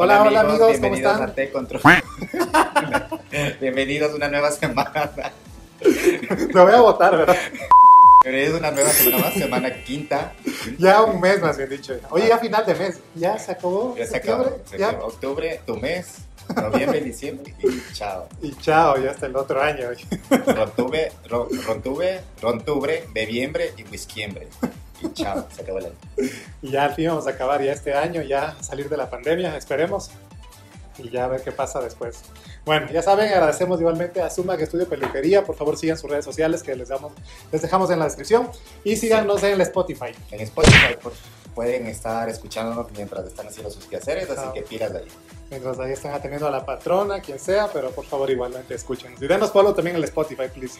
Hola, hola amigos, ¿cómo bienvenidos están? a T Control. bienvenidos a una nueva semana. Lo voy a votar, ¿verdad? Es una nueva semana más, semana quinta. Ya un mes más bien dicho. Oye, ya final de mes. Ya se acabó. Ya se acabó. se ya. acabó. Octubre, tu mes. Noviembre, diciembre y chao. Y chao, ya hasta el otro año. Rontube, ro, rontube, rontubre, bebiembre y whiskyembre. Y chao, se acabó el año. Y ya al fin vamos a acabar ya este año, ya salir de la pandemia, esperemos. Y ya ver qué pasa después. Bueno, ya saben, agradecemos igualmente a Sumag Estudio Peluquería. Por favor, sigan sus redes sociales que les, damos, les dejamos en la descripción. Y síganos en el Spotify. En Spotify por- pueden estar escuchándonos mientras están haciendo sus quehaceres, así que pilas de ahí. Mientras ahí están atendiendo a la patrona, quien sea, pero por favor igualmente escuchen. Y denos follow también en el Spotify, please.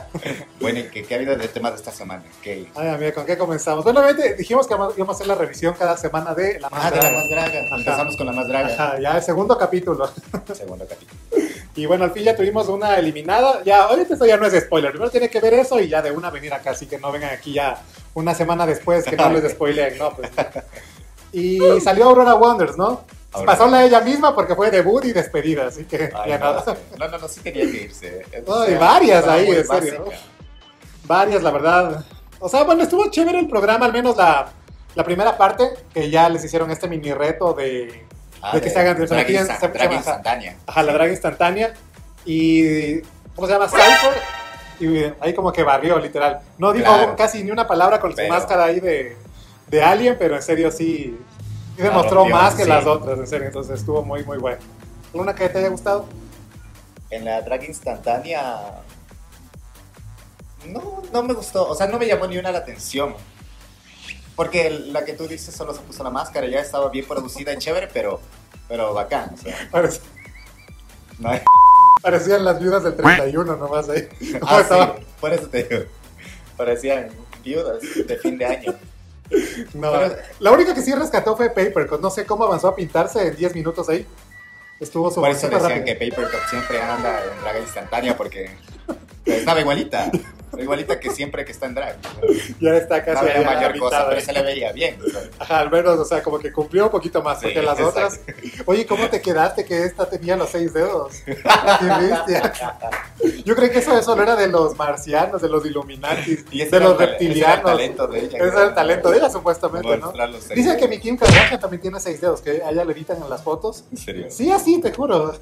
Bueno, ¿y qué, qué ha habido de temas de esta semana? ¿Qué? Ay, amiga, ¿con qué comenzamos? Bueno, obviamente dijimos que íbamos a hacer la revisión cada semana de la Ah, de la Draga. más draga. Ajá. Empezamos con la más draga. Ajá, ya el segundo capítulo. Segundo capítulo. Y bueno, al fin ya tuvimos una eliminada. Ya, ahorita esto ya no es spoiler. Primero tiene que ver eso y ya de una venir acá. Así que no vengan aquí ya una semana después que no les spoileen, ¿no? Pues, y salió Aurora Wonders, ¿no? Pasó la ella misma porque fue debut y despedida. Así que Ay, ya no, nada. no, no, no, sí tenía que irse. No, O y sea, varias ahí, en serio. Varias, la verdad. O sea, bueno, estuvo chévere el programa, al menos la, la primera parte, que ya les hicieron este mini reto de, Ah, de que se hagan drag, se- insta- se- drag se- instantánea. Ajá, la draga instantánea. Y. ¿Cómo se llama? Cypher. Y ahí como que barrió, literal. No dijo Claro. casi ni una palabra con Pero- su máscara ahí de, de Alien, pero en serio sí. sí demostró rompió, más que sí. las otras, en serio. Entonces estuvo muy, muy bueno. ¿Alguna que te haya gustado? En la drag instantánea. No, no me gustó. O sea, no me llamó ni una la atención. Porque la que tú dices solo se puso la máscara, ya estaba bien producida y chévere, pero, pero bacán. O sea, Parec- no hay- parecían las viudas del 31 nomás ahí. ¿Cómo Ah, estaba? sí, por eso te digo. Parecían viudas de fin de año. No, Pero- la única que sí rescató fue Papercut. No sé cómo avanzó a pintarse en 10 minutos ahí. Estuvo Por eso decían rápido. que Papercut siempre anda en drag instantánea porque estaba igualita. Igualita que siempre que está en drag. Ya está No casi había ahí a la mayor cosa, pero se le veía bien. Ajá, al menos, o sea, como que cumplió un poquito más, Sí, porque las otras... Oye, ¿cómo te quedaste que esta tenía los seis dedos? ¡Qué bestia! Yo creí que eso solo era de los marcianos, de los Illuminati, Y de los tal- ese era el reptilianos. talento de ella. Ese era el talento de ella, supuestamente, ¿no? Dicen que mi Kim Kardashian también tiene seis dedos, que a ella le editan en las fotos. ¿En serio? Sí, así, te juro.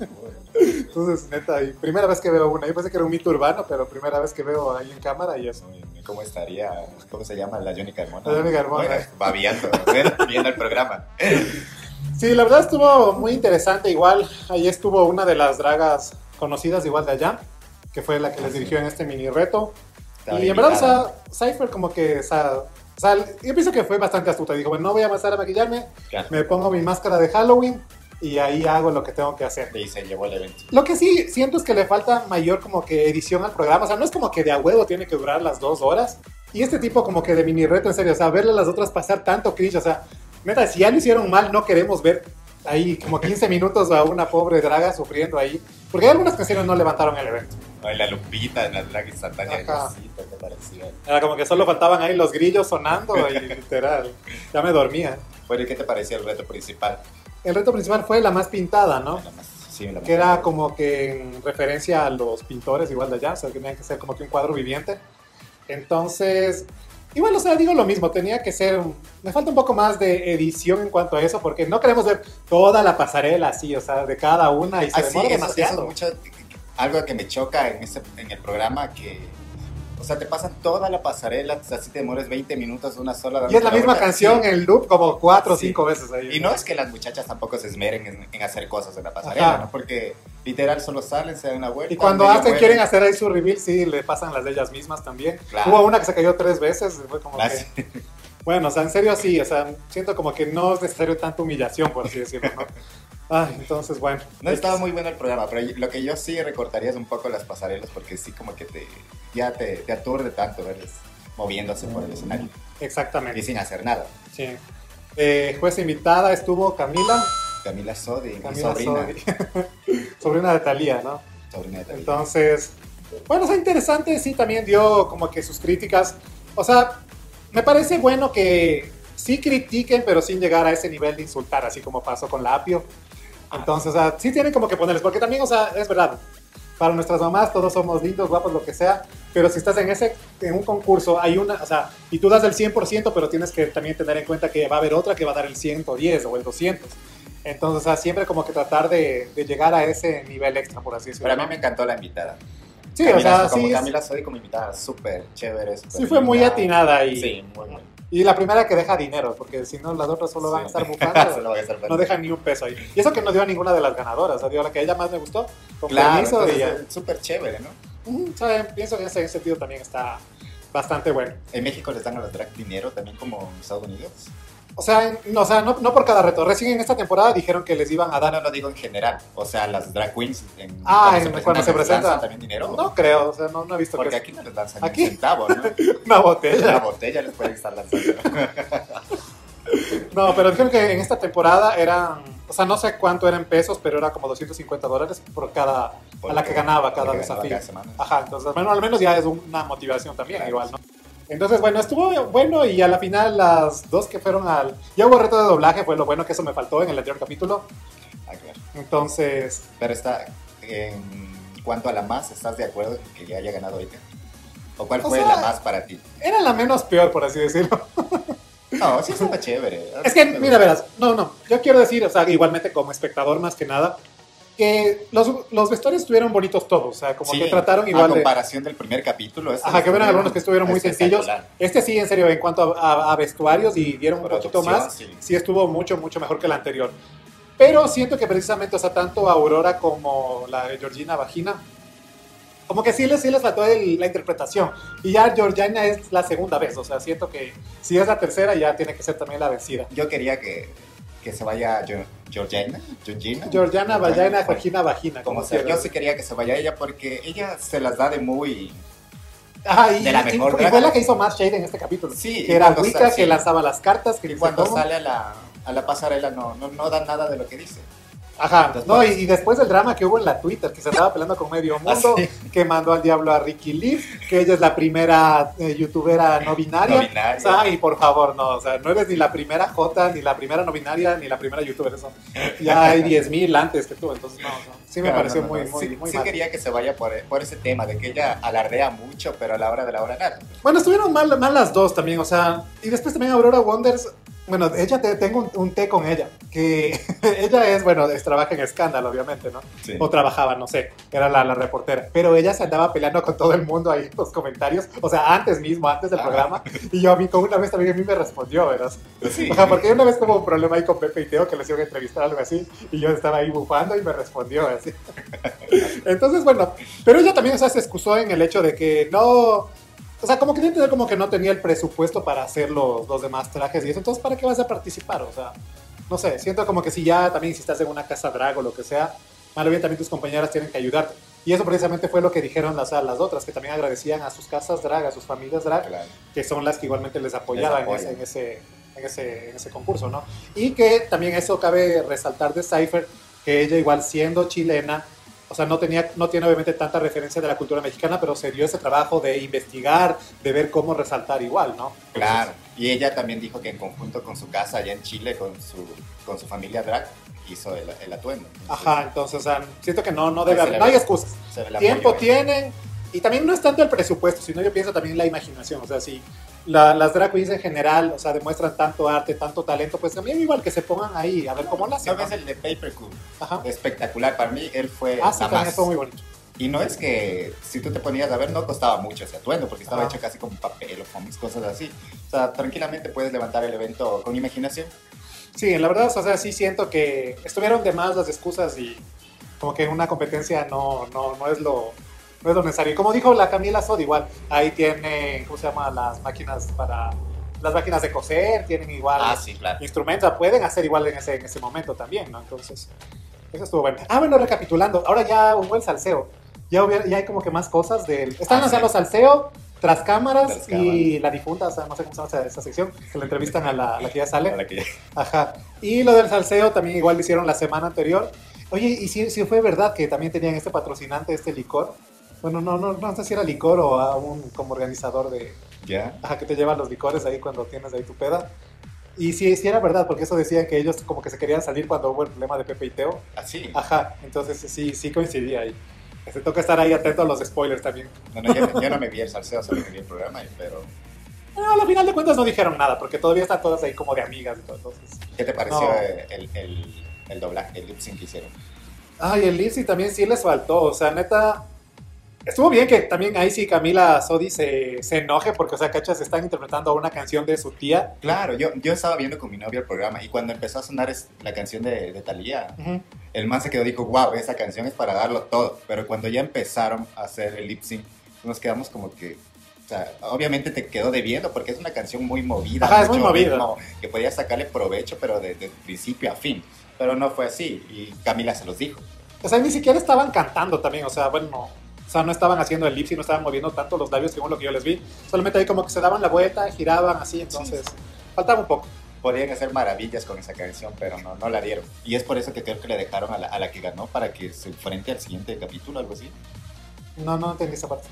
Entonces, neta, y primera vez que veo una. Yo pensé que era un mito urbano, pero primera vez que veo ahí en cámara y eso. ¿Cómo estaría? ¿Cómo se llama? La Johnny Carmona. La Johnny Carmona. Bueno, ¿eh? viendo el programa. Sí, la verdad estuvo muy interesante. Igual, ahí estuvo una de las dragas conocidas igual de allá, que fue la que les Ah, dirigió en este mini reto. Y en verdad, o sea, Cypher como que, o sea, o sea, yo pienso que fue bastante astuta. Dijo, bueno, no voy a pasar a maquillarme, Claro. me pongo mi máscara de Halloween y ahí hago lo que tengo que hacer. Y se llevó el evento. Lo que sí siento es que le falta mayor como que edición al programa. O sea, no es como que de a huevo tiene que durar las dos horas. Y este tipo como que de mini reto, en serio, o sea, verle a las otras pasar tanto cringe. O sea, neta, si ya lo hicieron mal, no queremos ver ahí como 15 minutos a una pobre draga sufriendo ahí. Porque algunas canciones no levantaron el evento. Ay, la lupita la drag instantánea. Ajá. Sí, ¿qué te pareció? Era como que solo faltaban ahí los grillos sonando y literal, ya me dormía. Bueno, ¿y qué te pareció el reto principal? El reto principal fue la más pintada, ¿no? La más- sí, la más- que era como que en referencia a los pintores igual de allá, o sea, que tenían que ser como que un cuadro viviente. Entonces, igual, o sea, digo lo mismo, tenía que ser, me falta un poco más de edición en cuanto a eso, porque no queremos ver toda la pasarela así, o sea, de cada una y se Ah, sí, demora eso- demasiado. eso es mucho, algo que me choca en, ese, en el programa, que, o sea, te pasan toda la pasarela, o sea, si te demores 20 minutos una sola. y es la dándote misma vuelta. canción Sí. en loop como cuatro o Sí. cinco veces ahí. Y no es que las muchachas tampoco se esmeren en, en hacer cosas en la pasarela. ¿no? Porque literal solo salen, se dan una vuelta. Y cuando hacen, mueven. quieren hacer ahí su reveal, sí, le pasan las de ellas mismas también. Claro. Hubo una que se cayó tres veces, fue como Ah, que... Bueno, o sea, en serio sí, o sea, siento como que no es necesario tanta humillación, por así decirlo, ¿no? Ay, entonces, bueno. No estaba muy bueno el programa, pero lo que yo sí recortaría es un poco las pasarelas, porque sí como que te, ya te, te aturde tanto verles moviéndose por el escenario y Exactamente, sin hacer nada. sí. Eh, juez invitada estuvo Camila, Camila Sodi, mi sobrina, Sodi, sobrina de Talía, ¿no? sobrina de Talía. Entonces, bueno, sea, interesante, sí, también dio como que sus críticas. O sea, me parece bueno que sí critiquen, pero sin llegar a ese nivel de insultar, así como pasó con la Apio. Entonces, o sea, sí tienen como que ponerles, porque también, o sea, es verdad, para nuestras mamás todos somos lindos, guapos, lo que sea, pero si estás en ese en un concurso, hay una, o sea, y tú das el 100%, pero tienes que también tener en cuenta que va a haber otra que va a dar el 110 o el 200. Entonces, o sea, siempre como que tratar de, de llegar a ese nivel extra, por así decirlo. Pero a mí me encantó la invitada. Sí, Camila, o sea, como sí, Camila Sodi como invitada, súper chévere. súper sí fue muy atinada y, Sí, muy bueno. Y la primera que deja dinero, porque si no las otras solo van a estar bufando. estar no dejan ni un peso ahí. Y eso que no dio a ninguna de las ganadoras, o sea, dio a la que a ella más me gustó, con Claro, súper chévere, ¿no? Sea, pienso que en ese sentido también está bastante bueno. En México les dan a los drag dinero también como en Estados Unidos. O sea, no, o sea no, no por cada reto. Recién en esta temporada dijeron que les iban a dar. no, no digo en general. O sea, las drag queens en, Ah, en- cuando se ¿les presenta. lanzan también dinero. No creo, o sea, no, no he visto Porque que aquí no les lanzan Aquí. un centavo, ¿no? una Una botella. botella les pueden estar lanzando. No, pero dijeron que en esta temporada eran, o sea, no sé cuánto eran pesos, pero era como 250 dólares por cada, a la que ganaba cada desafío. cada. Ajá, entonces, bueno, al menos ya es una motivación también, Claro. igual, ¿no? Entonces, bueno, estuvo bueno y a la final las dos que fueron al... Ya hubo reto de doblaje, fue lo bueno que eso me faltó en el anterior capítulo. Ah, claro. Entonces, Pero está, en cuanto a la más, ¿estás de acuerdo en que ya haya ganado ella? ¿O cuál O fue sea- la más para ti? era la menos peor, por así decirlo. No, sí estaba chévere. Es que, mira, verás, no, no, yo quiero decir, o sea, igualmente como espectador más que nada, que los, los vestuarios estuvieron bonitos todos, o sea, como Sí, que trataron A igual de... comparación del primer capítulo. este Ajá, que estuvo algunos que estuvieron muy sencillos. Este sí, en serio, en cuanto a, a- a vestuarios y dieron un poquito más, sí. sí estuvo mucho, mucho mejor que el anterior. Pero siento que precisamente, o sea, tanto Aurora como la de Georgina Vagina, como que sí les, sí les faltó el- la interpretación. Y ya Georgina es la segunda vez, o sea, siento que si es la tercera ya tiene que ser también la vencida. Yo quería que, que se vaya Gio- Georgina. Georgina. Georgiana Vagina, Georgina Vagina, como Como sea, yo sí quería que se vaya ella porque ella se las da de muy... Y, de la y- mejor y fue la que hizo más shade en este capítulo. Sí, que era Wicca, que lanzaba las cartas, que Y cuando sale a la, a la pasarela no, no, no da nada de lo que dice. Ajá, Después- no, y, y después del drama que hubo en la Twitter, que se estaba peleando con medio mundo, Ah, que mandó al diablo a Ricky Lee, que ella es la primera eh, youtubera no binaria. No binaria. O sea, y por favor, no, o sea, no eres ni la primera J, ni la primera no binaria, ni la primera youtuber, eso. Ya hay 10.000 antes que tú, entonces no, no, sí me Claro, pareció no, muy, muy, sí, muy sí mal. quería que se vaya por, por ese tema de que ella alardea mucho, pero a la hora de la hora nada. Bueno, estuvieron mal, mal las dos también, o sea, y después también Aurora Wonders, bueno, ella te, tengo un, un té con ella, que ella es, bueno, es, trabaja en escándalo, obviamente, ¿no? Sí. O trabajaba, no sé, era la, la reportera, pero ella se andaba peleando con todo el mundo ahí en los comentarios, o sea, antes mismo, antes del Ah. programa, y yo a mí, con una vez también a mí me respondió, ¿verdad? Sí. O sea, porque una vez tuvo un problema ahí con Pepe y Teo que les iban a entrevistar algo así y yo estaba ahí bufando y me respondió así. Entonces, bueno, pero ella también o sea, se excusó en el hecho de que no, o sea, como que entender como que no tenía el presupuesto para hacer los, los demás trajes y eso, entonces, ¿para qué vas a participar? O sea, no sé, siento como que si ya también si estás en una casa drag o lo que sea, mal o bien también tus compañeras tienen que ayudarte. Y eso precisamente fue lo que dijeron las, las otras, que también agradecían a sus casas drag, a sus familias drag, Claro. que son las que igualmente les apoyaban Les en, ese, en, ese, en ese concurso, ¿no? Y que también eso cabe resaltar de Cypher, que ella igual siendo chilena, o sea, no, tenía, no tiene obviamente tanta referencia de la cultura mexicana, pero se dio ese trabajo de investigar, de ver cómo resaltar igual, ¿no? Claro. Y ella también dijo que en conjunto con su casa allá en Chile, con su, con su familia drag, hizo el, el atuendo. Entonces, Ajá, entonces, o sea, siento que no, no debe haber, no hay excusas. Tiempo tienen, y también no es tanto el presupuesto, sino yo pienso también la imaginación, o sea, si la- las drag queens en general, o sea, demuestran tanto arte, tanto talento, pues también igual que se pongan ahí a ver cómo lo hacen. ¿No el de Paper Cool? Ajá. Espectacular. Para mí, él fue Ah, sí, más. fue muy bonito. Y no es que si tú te ponías a ver, no costaba mucho ese atuendo, porque estaba Ajá. hecho casi con papel o cómics, cosas así. O sea, tranquilamente puedes levantar el evento con imaginación. Sí, la verdad, o sea, sí siento que estuvieron de más las excusas y como que una competencia no, no, no, es, lo, no es lo necesario. Y como dijo la Camila Sod, igual, ahí tienen, ¿cómo se llama? Las máquinas para, las máquinas de coser, tienen igual Ah, sí, claro. instrumentos, pueden hacer igual en ese, en ese momento también, ¿no? Entonces, eso estuvo bueno. Ah, bueno, recapitulando, ahora ya hubo el salseo. Ya, hubiera- ya hay como que más cosas del... Están Ah, lanzando sí. salseo, tras cámaras Tras y la difunta, o sea, no sé cómo se llama esa, sección, que la entrevistan a la, a la que ya sale. Para que- Ajá. Y lo del salseo también igual lo hicieron la semana anterior. Oye, ¿y si, si fue verdad que también tenían este patrocinante, este licor? Bueno, no, no, no sé si era licor o a un como organizador de... ¿Ya? Ajá, que te llevan los licores ahí cuando tienes ahí tu peda. Y sí, sí era verdad, porque eso decían que ellos como que se querían salir cuando hubo el problema de Pepe y Teo. Así. Ajá, entonces sí, sí coincidía ahí. Se toca estar ahí atento a los spoilers también. No, no, yo, yo no me vi el salseo, solo me vi el programa, pero... No, al final de cuentas no dijeron nada, porque todavía están todas ahí como de amigas y todo. Entonces. ¿Qué te pareció No. el, el, el doblaje, el lip sync que hicieron? Ay, el Lipsy también sí les faltó. O sea, neta. Estuvo bien que también ahí sí Camila Sodi se, se enoje porque, o sea, cachas, están interpretando una canción de su tía. Claro, yo, yo estaba viendo con mi novia el programa y cuando empezó a sonar es- la canción de, de Thalía, el man se quedó y dijo, wow, esa canción es para darlo todo. Pero cuando ya empezaron a hacer el lip sync, nos quedamos como que, o sea, obviamente te quedó debiendo porque es una canción muy movida, Ajá, es muy movida. que podías sacarle provecho, pero de, de principio a fin. Pero no fue así y Camila se los dijo. O sea, ni siquiera estaban cantando también. O sea, bueno, sea, no estaban haciendo el Lipsy, no estaban moviendo tanto los labios según lo que yo les vi. Solamente ahí como que se daban la vuelta, giraban así, entonces faltaba un poco. Podían hacer maravillas con esa canción, pero no, no la dieron. Y es por eso que creo que le dejaron a la, a la que ganó para que se enfrente al siguiente capítulo, algo así. No, no entendí esa parte.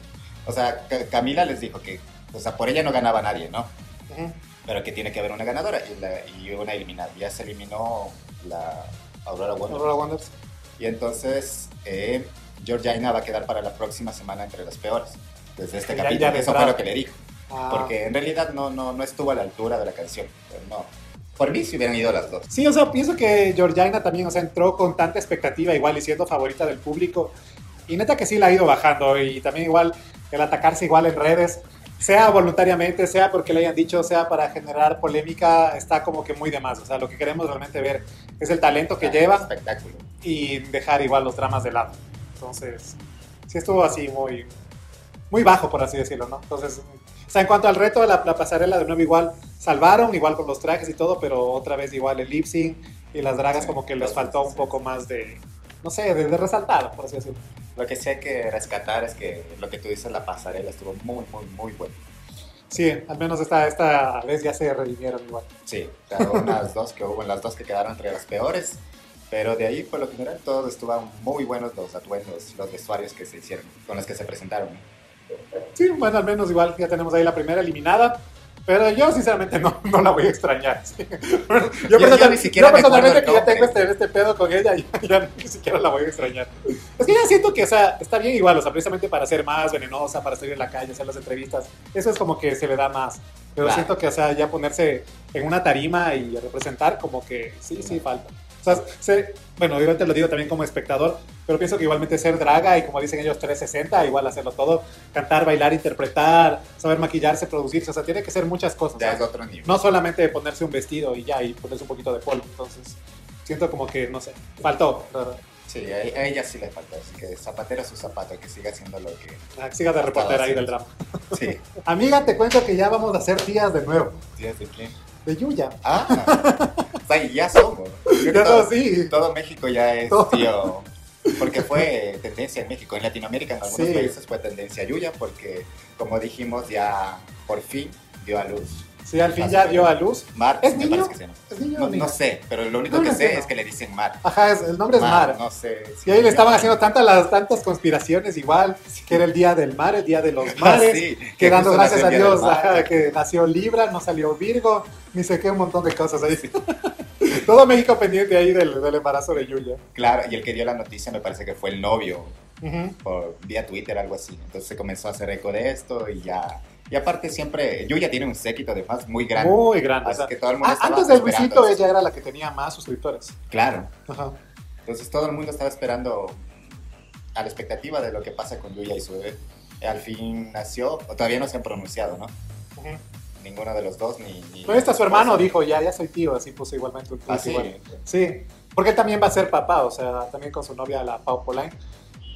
O sea, Ca- Camila les dijo que, o sea, por ella no ganaba nadie, ¿no? Pero que tiene que haber una ganadora y, la- y una eliminada. Ya se eliminó la Aurora Wonder. Aurora Wonders. Y entonces eh, Georgina va a quedar para la próxima semana entre las peores. Desde este Ya- capítulo, ya eso fue lo que le dijo. Ah. Porque en realidad no, no, no estuvo a la altura de la canción. Pero no. Por mí si hubieran ido las dos. Sí, o sea, pienso que Georgina también, o sea, entró con tanta expectativa igual y siendo favorita del público. Y neta que sí la ha ido bajando y también igual el atacarse igual en redes, sea voluntariamente, sea porque le hayan dicho, sea para generar polémica, está como que muy de más. O sea, lo que queremos realmente ver es el talento que llevan Espectáculo. y dejar igual los dramas de lado. Entonces, sí estuvo así muy, muy bajo, por así decirlo, ¿no? Entonces, o sea, en cuanto al reto de la, la pasarela, de nuevo igual salvaron, igual con los trajes y todo, pero otra vez igual el lip sync y las dragas Sí, como que les faltó un poco más de, no sé, de, de resaltar, por así decirlo. Lo que sí hay que rescatar es que lo que tú dices, la pasarela estuvo muy, muy, muy buena. Sí, al menos esta, esta vez ya se redimieron igual. Sí, claro, unas dos que hubo, las dos que quedaron entre las peores. Pero de ahí, por lo general, todo estuvo muy buenos los atuendos, los vestuarios que se hicieron, con los que se presentaron. Sí, bueno, al menos igual ya tenemos ahí la primera eliminada. Pero yo sinceramente no, no la voy a extrañar. sí. Yo, yo personal- ni siquiera yo personalmente que ya tengo este, este pedo con ella, ya, ya ni siquiera la voy a extrañar. Es que ya siento que, o sea, está bien igual, o sea, precisamente para ser más venenosa, para salir en la calle, hacer las entrevistas, eso es como que se le da más. Pero Claro. siento que, o sea, ya ponerse en una tarima y representar, como que sí, sí, falta. O sea, se- bueno, obviamente lo digo también como espectador, pero pienso que igualmente ser draga y como dicen ellos 360, igual hacerlo todo, cantar, bailar, interpretar, saber maquillarse, producirse, o sea, tiene que ser muchas cosas. Ya es otro nivel. No solamente ponerse un vestido y ya, y ponerse un poquito de polvo, entonces siento como que, no sé, faltó. Sí, a, a ella sí le faltó. Así que zapatero a su zapato, que siga haciendo lo que. Ah, Siga de reportera ahí del drama. Sí. Amiga, te cuento que ya vamos a ser tías de nuevo, ¿Tías de quién? De Yuya. Ah, o sea, ya somos. Ya todo, no, sí. todo México ya es tío. Porque fue tendencia en México. En Latinoamérica, en algunos Sí. países fue tendencia Yuya, porque, como dijimos, ya por fin dio a luz. Sí, al fin ya dio a luz. Mar, ¿Es me niño? parece que se llama. ¿Es niño o No, niña? no sé, pero lo único No, que no sé sé, no. es que le dicen Mar. Ajá, es- el nombre es Mar. No sé. Y ahí le estaban haciendo tantas, las, tantas conspiraciones igual, que era el día del mar, el día de los mares, sí, que dando gracias a Dios ajá, que nació Libra, no salió Virgo, ni sé qué, un montón de cosas ahí. Todo México pendiente ahí del, del embarazo de Yuya. Claro, y el que dio la noticia me parece que fue el novio, Ujú. por vía Twitter, algo así. Entonces se comenzó a hacer eco de esto y ya. Y aparte siempre, Yuya tiene un séquito de fans muy grande. Muy grande. o Así sea, que todo el mundo estaba antes de Luisito, ella era la que tenía más suscriptores. Claro. Ajá. Entonces todo el mundo estaba esperando a la expectativa de lo que pasa con Yuya y su bebé. Al fin nació, o todavía no se han pronunciado, ¿no? Ujú. Ninguno de los dos, ni... ni Pero esta su hermano dijo, ya, ya soy tío, así puso igualmente un tweet Ah, sí. igual. Sí, porque él también va a ser papá, o sea, también con su novia, la Pau Polain.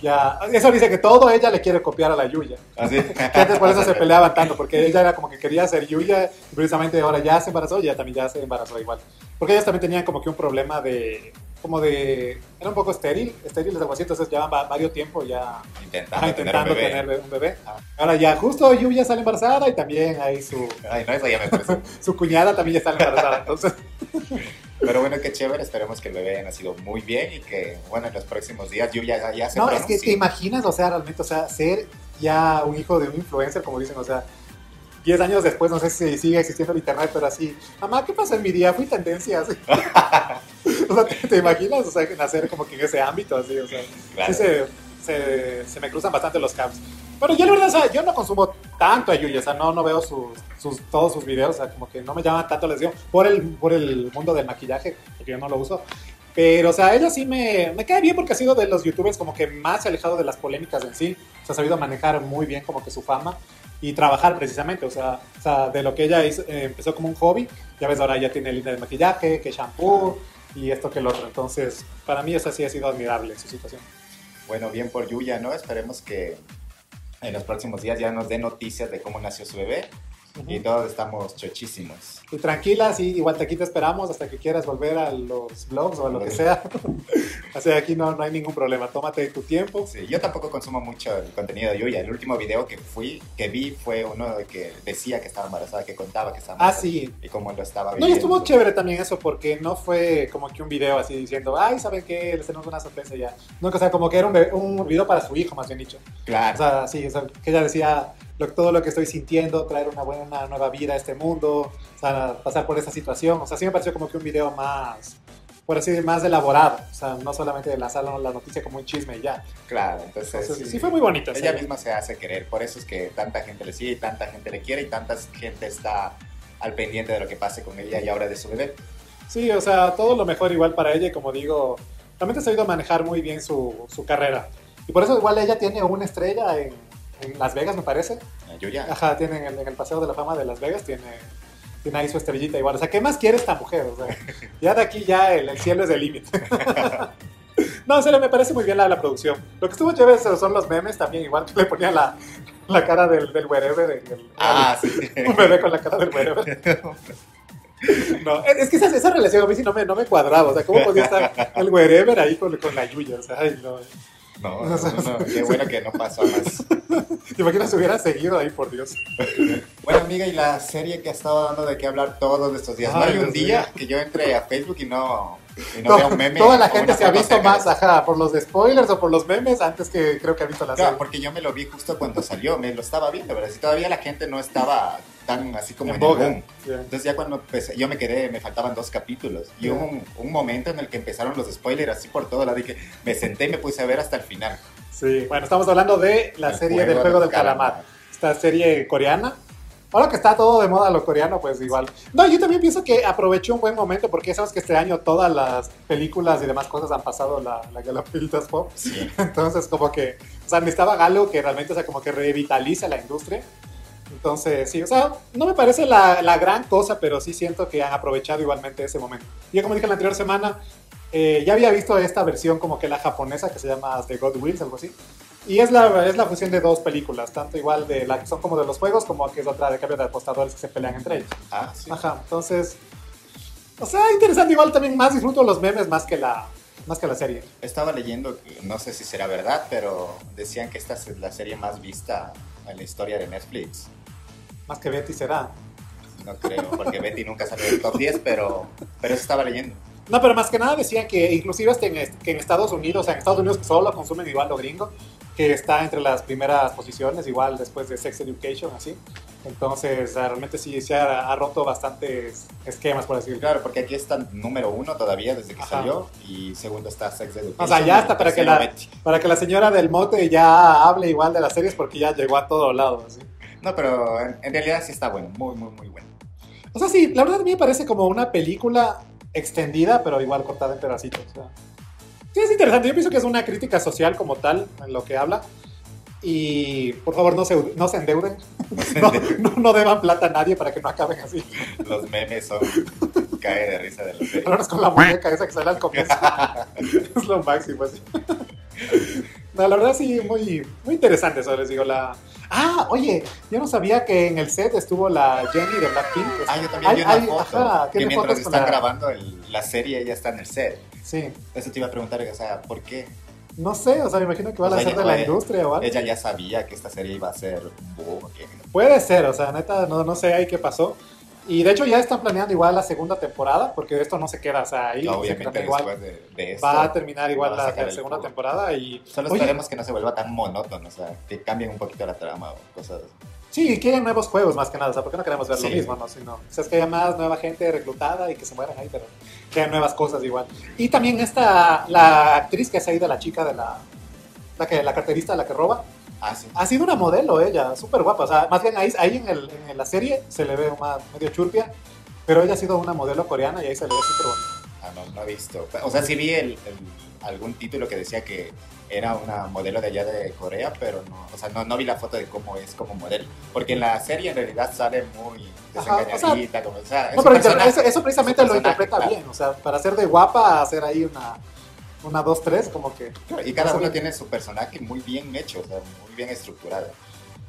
Ya, eso dice que todo ella le quiere copiar a la Yuya. Así. Que antes por eso se peleaban tanto, porque ella era como que quería ser Yuya, y precisamente ahora ya se embarazó y ella también ya se embarazó igual. Porque ellos también tenían como que un problema de, como de, era un poco estéril, estéril algo así, entonces llevan va- varios tiempo ya Intentando, ajá, intentando tener un bebé. tener un bebé. Ah. Ahora ya justo Yuya sale embarazada y también ahí su, Ay, no, eso ya me su cuñada también ya está embarazada, entonces... Pero bueno, qué chévere. Esperemos que el bebé haya nacido muy bien y que, bueno, en los próximos días Yuya ya, ya se No, es que te imaginas, o sea, realmente, o sea, ser ya un hijo de un influencer, como dicen, o sea, 10 años después, no sé si sigue existiendo el internet, pero así, mamá, ¿qué pasó en mi día? Fui tendencia, así. o sea, ¿te, te imaginas? O sea, nacer como que en ese ámbito, así, o sea, Claro. sí se, se, se me cruzan bastante los cables. Pero yo la verdad, o sea, yo no consumo tanto a Yuya, o sea, no, no veo sus, sus, todos sus videos, o sea, como que no me llama tanto la atención por el, por el mundo del maquillaje, porque yo no lo uso. Pero, o sea, ella sí me, me cae bien porque ha sido de los youtubers como que más alejado de las polémicas en sí. O sea, ha sabido manejar muy bien como que su fama y trabajar precisamente. O sea, o sea de lo que ella hizo- eh, empezó como un hobby, ya ves, ahora ya tiene línea de maquillaje, que shampoo y esto que el otro. Entonces, para mí esa sí ha sido admirable su situación. Bueno, bien por Yuya, ¿no? Esperemos que en los próximos días ya nos dé noticias de cómo nació su bebé. Y todos estamos chochísimos. Y tranquila, sí, igual te aquí te esperamos hasta que quieras volver a los blogs o a lo que sea. Así aquí no, no hay ningún problema, tómate tu tiempo. Sí, yo tampoco consumo mucho el contenido de Yuya. El último video que fui, que vi fue uno que decía que estaba embarazada, que contaba que estaba Ah, embarazada. sí. Y cómo lo estaba No, y viviendo. estuvo chévere también eso, porque no fue como que un video así diciendo, ay, ¿saben qué? Les tenemos una sorpresa ya. No, o sea, como que era un, un video para su hijo, más bien dicho. Claro. O sea, sí, o sea, que ella decía lo, todo lo que estoy sintiendo, traer una buena una nueva vida a este mundo, o sea, pasar por esta situación. O sea, sí me pareció como que un video más, por así decir, más elaborado. O sea, no solamente de lanzar la noticia como un chisme y ya. Claro, entonces, Entonces, sí, fue muy bonito. Ella sí. misma se hace querer, por eso es que tanta gente le sigue y tanta gente le quiere y tanta gente está al pendiente de lo que pase con ella y ahora de su bebé. Sí, o sea, todo lo mejor igual para ella y como digo, realmente ha sabido manejar muy bien su, su carrera. Y por eso igual ella tiene una estrella en, en Las Vegas, me parece. Yuya, Ajá, tiene en el, en el Paseo de la Fama de Las Vegas, tiene, tiene ahí su estrellita igual. O sea, ¿qué más quiere esta mujer? O sea, ya de aquí ya el, el cielo es el límite. No, en serio, me parece muy bien la, la producción. Lo que estuvo chévere son los memes también, igual que le ponía la, la cara del, del wherever. el- Ah, sí. un bebé con la cara del wherever. No, es es que esa, esa relación a mí sí no me, no me cuadraba. O sea, ¿cómo podía estar el wherever ahí con, con la Yuya? O sea, ay, no. No, no, no, qué bueno que no pasó más. ¿Te imaginas si hubiera seguido ahí, por Dios? Bueno, amiga, y la serie que ha estado dando de qué hablar todos estos días. no Ay, hay un día que yo entre a Facebook y no, y no un meme. toda la gente se ha visto más, ajá, por los spoilers o por los memes antes que creo que ha visto la Claro, serie. porque yo me lo vi justo cuando salió, me lo estaba viendo, ¿verdad? Si todavía la gente no estaba tan así como En en, el boga. boom. Ya. Entonces ya cuando empecé, yo me quedé, me faltaban dos capítulos. Y Ya. hubo un, un momento en el que empezaron los spoilers así por todo lado y que me senté y me puse a ver hasta el final. Sí, bueno, estamos hablando de la El serie del juego del calamar. Esta serie coreana. Ahora que está todo de moda lo coreano, pues igual. No, yo también pienso que aprovechó un buen momento porque ya sabes que este año todas las películas y demás cosas han pasado la, la Galapitas Pop. Sí. Entonces, como que, o sea, necesitaba algo que realmente, o sea, como que revitalice la industria. Entonces, sí, o sea, no me parece la, la gran cosa, pero sí siento que han aprovechado igualmente ese momento. Yo, como dije la anterior semana, eh, ya había visto esta versión como que la japonesa que se llama The God Wills, algo así. Y es la, es la fusión de dos películas, tanto igual de la que son como de los juegos, como que es otra de cambio de apostadores que se pelean entre ellos. Ah, sí. Ajá, entonces, o sea, interesante, igual también más disfruto los memes más que la, más que la serie. Estaba leyendo, no sé si será verdad, pero decían que esta es la serie más vista en la historia de Netflix. Más que Betty será. No creo, porque Betty nunca salió del top 10, pero, pero eso estaba leyendo. No, pero más que nada decían que inclusive en, que en Estados Unidos, o sea, en Estados Unidos que solo consumen igual lo gringo, que está entre las primeras posiciones, igual después de Sex Education, así. Entonces, sea, realmente sí se ha, ha roto bastantes esquemas, por decirlo. Claro, porque aquí está número uno todavía desde que Ajá. salió y segundo está Sex Education. O sea, ya hasta para que, la, para que la señora del mote ya hable igual de las series porque ya llegó a todo lado. Así. No, pero en, en realidad sí está bueno, muy, muy, muy bueno. O sea, sí, la verdad a mí me parece como una película extendida, pero igual cortada en pedacitos. o sea. Es interesante. Yo pienso que es una crítica social como tal en lo que habla. Y por favor, no se, no se endeuden. No, no, no deban plata a nadie para que no acaben así. Los memes son cae de risa de. Al menos con la muñeca esa que sale al comienzo. es lo máximo. Así. No, la verdad sí, muy, muy interesante eso, les digo. La... Ah, oye, yo no sabía que en el set estuvo la Jenny de Blackpink. Ah, yo también vi una foto ajá, que mientras están la- grabando el- la serie ella está en el set. Sí, Eso te iba a preguntar, o sea, ¿por qué? no sé, o sea, me imagino que van O a ser de la industria o algo. Ella ya sabía que esta serie iba a ser boom. Puede ser, o sea, neta, no, no sé ahí qué pasó. Y de hecho ya están planeando igual la segunda temporada, porque esto no se queda, o sea, ahí se Obviamente queda igual de, de esto. va a terminar igual va a la, segunda temporada y... Solo Oye, esperemos que no se vuelva tan monótono, o sea, que cambien un poquito la trama o cosas. Sí, quieren nuevos juegos más que nada, o sea, ¿por qué no queremos ver Sí. lo mismo, no? Sino, o sea, es que haya más nueva gente reclutada y que se mueran ahí, pero que haya nuevas cosas igual. Y también esta, la actriz que se ha ido, la chica de la, la, que, la carterista, la que roba, Ah, sí. ha sido una modelo ella, súper guapa, o sea, más bien ahí, ahí en, el- en la serie se le ve más medio churpia, pero ella ha sido una modelo coreana y ahí se le ve súper bonita. Ah, no, no he visto. O sea, sí vi el, el- algún título que decía que era una modelo de allá de Corea, pero no, o sea, no, no vi la foto de cómo es como modelo. Porque en la serie en realidad sale muy Ajá, o sea, desengañadita, como, o sea, es No, pero eso, eso precisamente lo interpreta bien, o sea, para ser de guapa, hacer ahí una, una dos, tres, como que... Y cada uno tiene su personaje muy bien hecho, o sea, muy bien estructurado.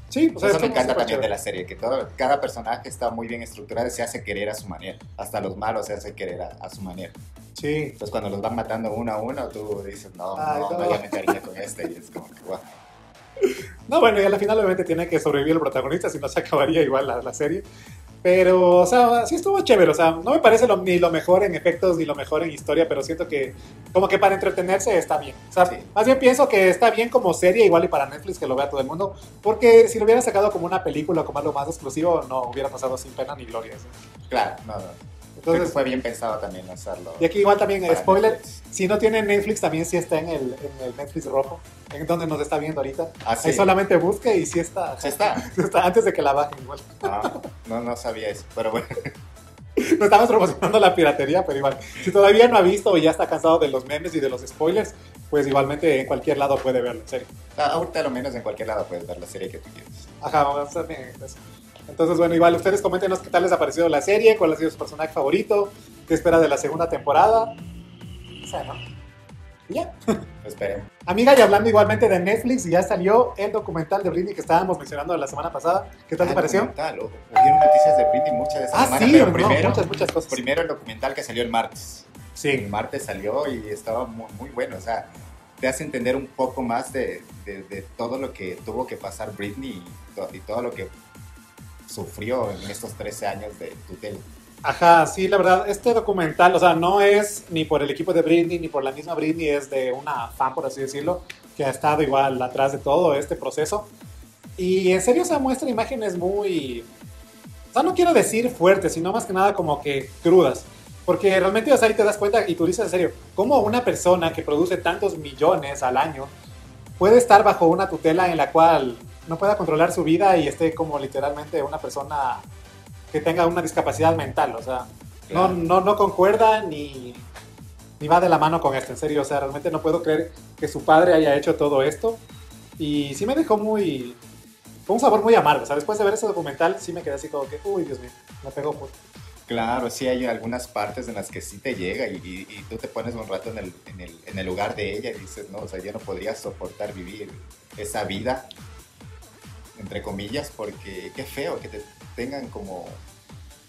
Sí, sea, eso es me encanta también de chévere. la serie, que todo, cada personaje está muy bien estructurado y se hace querer a su manera. Hasta los malos se hace querer a, a su manera. Sí, Entonces cuando los van matando uno a uno, tú dices, no, Ay, no, no. ya me encariñé con este. Y es como que, guau. No, bueno, y al final obviamente tiene que sobrevivir el protagonista, si no se acabaría igual la, la serie. Pero, o sea, sí estuvo chévere, o sea, no me parece lo- ni lo mejor en efectos ni lo mejor en historia, pero siento que como que para entretenerse está bien. O sea, Sí. más bien pienso que está bien como serie, igual y para Netflix que lo vea todo el mundo, porque si lo hubieran sacado como una película como algo más exclusivo, no hubiera pasado sin pena ni gloria. ¿sí? Claro, no, no. Entonces fue bien pensado también hacerlo. y aquí igual también, para spoiler, Netflix. si no tiene Netflix también sí está en el, en el Netflix rojo, en donde nos está viendo ahorita. Ah, sí. Ahí solamente busque y sí está, Sí está. sí está, antes de que la bajen igual. Ah, no, no sabía eso, pero bueno. No estamos promocionando la piratería, pero igual, si todavía no ha visto o ya está cansado de los memes y de los spoilers, pues igualmente en cualquier lado puede verlo, en serio. Ah, Ahorita lo menos en cualquier lado puedes ver la serie que tú quieras. Ajá, vamos a eso. Entonces, bueno, igual ustedes coméntenos qué tal les ha parecido la serie, cuál ha sido su personaje favorito, qué espera de la segunda temporada. O sea, ¿no? Ya. Esperemos. Amiga, y hablando igualmente de Netflix, ya salió el documental de Britney que estábamos mencionando la semana pasada. ¿Qué tal te Ah, pareció? documental, o- Hubieron noticias de Britney muchas de esta Ah, semana, sí, pero no, primero, muchas, muchas cosas. primero el documental que salió el martes. El Sí, martes salió y estaba muy, muy bueno. O sea, te hace entender un poco más de, de- de todo lo que tuvo que pasar Britney y, y todo lo que sufrió en estos 13 años de tutela. Ajá, sí, la verdad, este documental, o sea, no es ni por el equipo de Britney ni por la misma Britney, es de una fan, por así decirlo, que ha estado igual atrás de todo este proceso. Y en serio, se muestra imágenes muy, o sea, no quiero decir fuertes, sino más que nada como que crudas. Porque realmente, o sea, ahí te das cuenta y tú dices en serio, ¿cómo una persona que produce tantos millones al año puede estar bajo una tutela en la cual no pueda controlar su vida y esté como literalmente una persona que tenga una discapacidad mental? O sea, no, Claro. no, no concuerda ni, ni va de la mano con esto, en serio. O sea, realmente no puedo creer que su padre haya hecho todo esto. Y sí me dejó muy... con un sabor muy amargo. O sea, después de ver ese documental sí me quedé así como que, uy, Dios mío, me pegó fuerte. Claro, sí hay algunas partes en las que sí te llega y, y- y tú te pones un rato en el, en, el, en el lugar de ella y dices, no, o sea, yo no podría soportar vivir esa vida, entre comillas, porque qué feo que te tengan como,